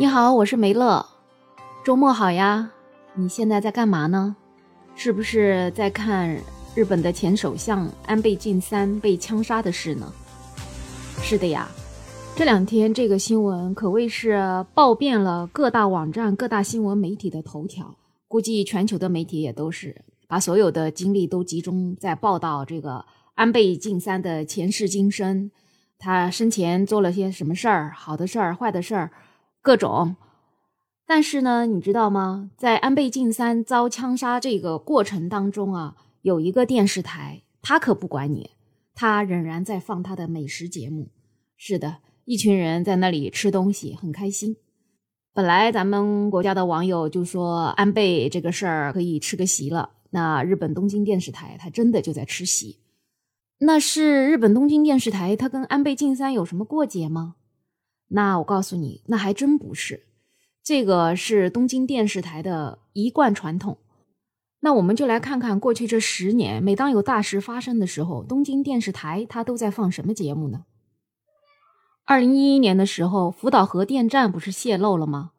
你好，我是梅乐。周末好呀，你现在在干嘛呢？是不是在看日本的前首相安倍晋三被枪杀的事呢？是的呀，这两天这个新闻可谓是爆遍了各大网站、各大新闻媒体的头条，估计全球的媒体也都是把所有的精力都集中在报道这个安倍晋三的前世今生，他生前做了些什么事儿，好的事儿、坏的事儿。各种，但是呢，你知道吗？在安倍晋三遭枪杀这个过程当中啊，有一个电视台，他可不管你，他仍然在放他的美食节目。是的，一群人在那里吃东西，很开心。本来咱们国家的网友就说安倍这个事儿可以吃个席了，那日本东京电视台他真的就在吃席。那是日本东京电视台，他跟安倍晋三有什么过节吗？那我告诉你，那还真不是，这个是东京电视台的一贯传统。那我们就来看看过去这十年，每当有大事发生的时候，东京电视台它都在放什么节目呢？二零一一年的时候，福岛核电站不是泄漏了吗？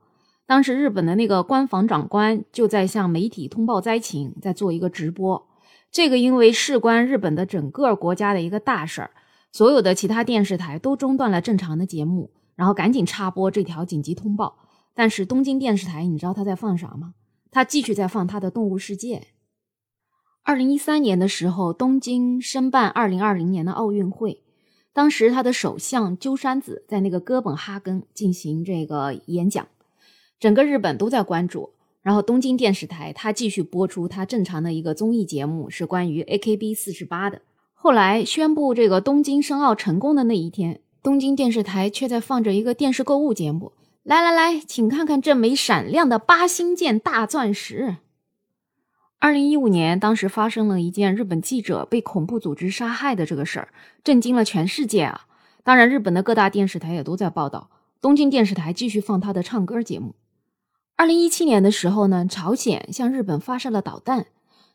当时日本的那个官房长官就在向媒体通报灾情，在做一个直播。这个因为事关日本的整个国家的一个大事儿，所有的其他电视台都中断了正常的节目。然后赶紧插播这条紧急通报，但是东京电视台，你知道他在放啥吗？他继续在放他的《动物世界》。二零一三年的时候，东京申办二零二零年的奥运会，当时他的首相鸠山子在那个哥本哈根进行这个演讲，整个日本都在关注。然后东京电视台他继续播出他正常的一个综艺节目，是关于 AKB 四十八的。后来宣布这个东京申奥成功的那一天。东京电视台却在放着一个电视购物节目，来来来，请看看这枚闪亮的八星剑大钻石。二零一五年，当时发生了一件日本记者被恐怖组织杀害的这个事儿，震惊了全世界啊！当然，日本的各大电视台也都在报道。东京电视台继续放他的唱歌节目。二零一七年的时候呢，朝鲜向日本发射了导弹，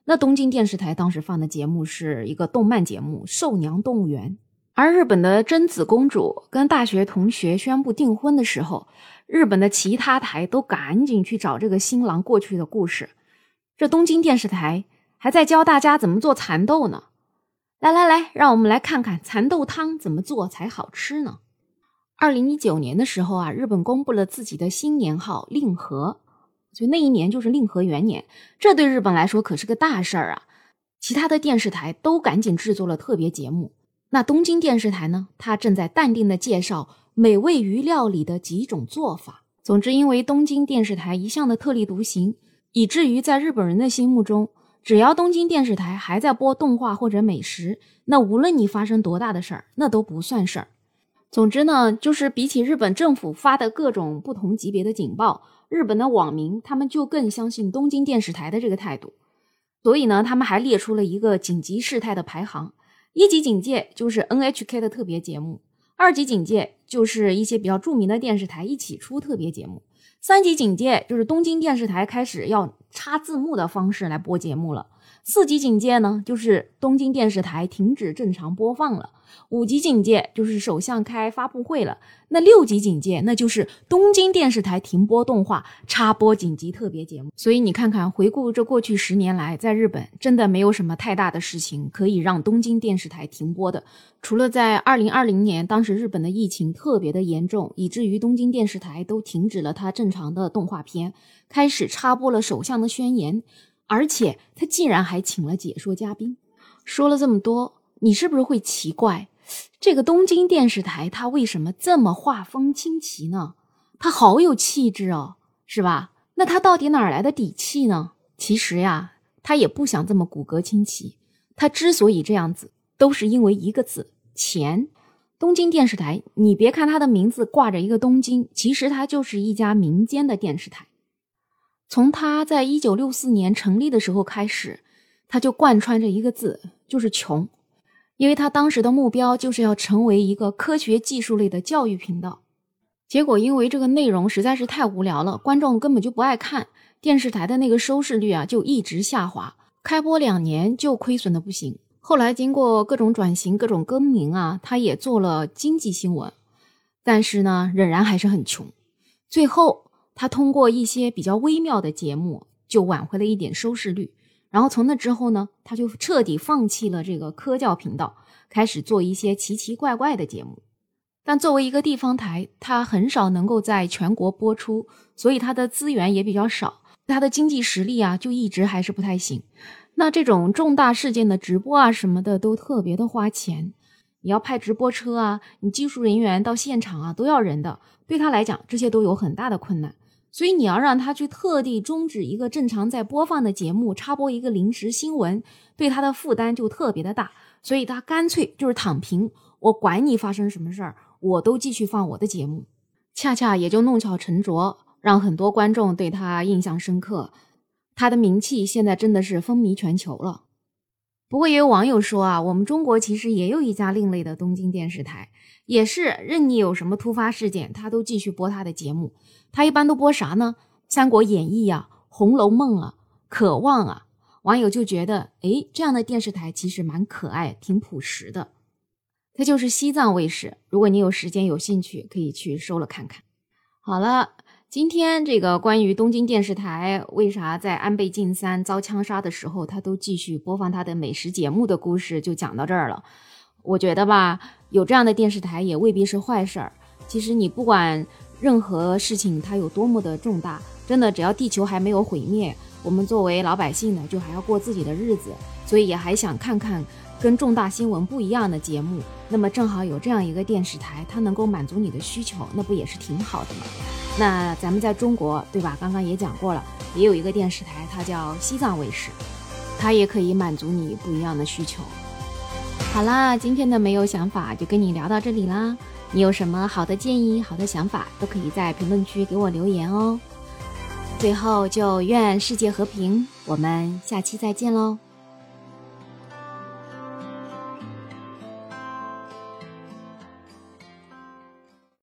那东京电视台当时放的节目是一个动漫节目《兽娘动物园》。而日本的贞子公主跟大学同学宣布订婚的时候，日本的其他台都赶紧去找这个新郎过去的故事。这东京电视台还在教大家怎么做蚕豆呢。来来来，让我们来看看蚕豆汤怎么做才好吃呢？二零一九年的时候啊，日本公布了自己的新年号令和，所以那一年就是令和元年。这对日本来说可是个大事儿啊！其他的电视台都赶紧制作了特别节目。那东京电视台呢？它正在淡定的介绍美味鱼料理的几种做法。总之，因为东京电视台一向的特立独行，以至于在日本人的心目中，只要东京电视台还在播动画或者美食，那无论你发生多大的事儿，那都不算事儿。总之呢，就是比起日本政府发的各种不同级别的警报，日本的网民他们就更相信东京电视台的这个态度。所以呢，他们还列出了一个紧急事态的排行。一级警戒就是 NHK 的特别节目，二级警戒就是一些比较著名的电视台一起出特别节目，三级警戒就是东京电视台开始要插字幕的方式来播节目了，四级警戒呢就是东京电视台停止正常播放了。五级警戒就是首相开发布会了，那六级警戒那就是东京电视台停播动画，插播紧急特别节目。所以你看看，回顾这过去十年来，在日本真的没有什么太大的事情可以让东京电视台停播的，除了在二零二零年，当时日本的疫情特别的严重，以至于东京电视台都停止了它正常的动画片，开始插播了首相的宣言，而且他竟然还请了解说嘉宾。说了这么多。你是不是会奇怪，这个东京电视台它为什么这么画风清奇呢？它好有气质哦，是吧？那它到底哪来的底气呢？其实呀，他也不想这么骨骼清奇。他之所以这样子，都是因为一个字——钱。东京电视台，你别看它的名字挂着一个东京，其实它就是一家民间的电视台。从他在一九六四年成立的时候开始，他就贯穿着一个字，就是穷。因为他当时的目标就是要成为一个科学技术类的教育频道，结果因为这个内容实在是太无聊了，观众根本就不爱看，电视台的那个收视率啊就一直下滑，开播两年就亏损的不行。后来经过各种转型、各种更名啊，他也做了经济新闻，但是呢仍然还是很穷。最后他通过一些比较微妙的节目就挽回了一点收视率。然后从那之后呢，他就彻底放弃了这个科教频道，开始做一些奇奇怪怪的节目。但作为一个地方台，它很少能够在全国播出，所以它的资源也比较少，它的经济实力啊就一直还是不太行。那这种重大事件的直播啊什么的都特别的花钱，你要派直播车啊，你技术人员到现场啊都要人的，对他来讲这些都有很大的困难。所以你要让他去特地终止一个正常在播放的节目，插播一个临时新闻，对他的负担就特别的大。所以他干脆就是躺平，我管你发生什么事儿，我都继续放我的节目。恰恰也就弄巧成拙，让很多观众对他印象深刻。他的名气现在真的是风靡全球了。不过也有网友说啊，我们中国其实也有一家另类的东京电视台，也是任你有什么突发事件，他都继续播他的节目。他一般都播啥呢？《三国演义》啊，《红楼梦》啊，《渴望》啊。网友就觉得，哎，这样的电视台其实蛮可爱，挺朴实的。它就是西藏卫视。如果你有时间有兴趣，可以去收了看看。好了，今天这个关于东京电视台为啥在安倍晋三遭枪杀的时候，他都继续播放他的美食节目的故事，就讲到这儿了。我觉得吧，有这样的电视台也未必是坏事儿。其实你不管。任何事情它有多么的重大，真的只要地球还没有毁灭，我们作为老百姓呢，就还要过自己的日子，所以也还想看看跟重大新闻不一样的节目。那么正好有这样一个电视台，它能够满足你的需求，那不也是挺好的吗？那咱们在中国，对吧？刚刚也讲过了，也有一个电视台，它叫西藏卫视，它也可以满足你不一样的需求。好啦，今天的没有想法就跟你聊到这里啦。你有什么好的建议、好的想法，都可以在评论区给我留言哦。最后，就愿世界和平，我们下期再见喽。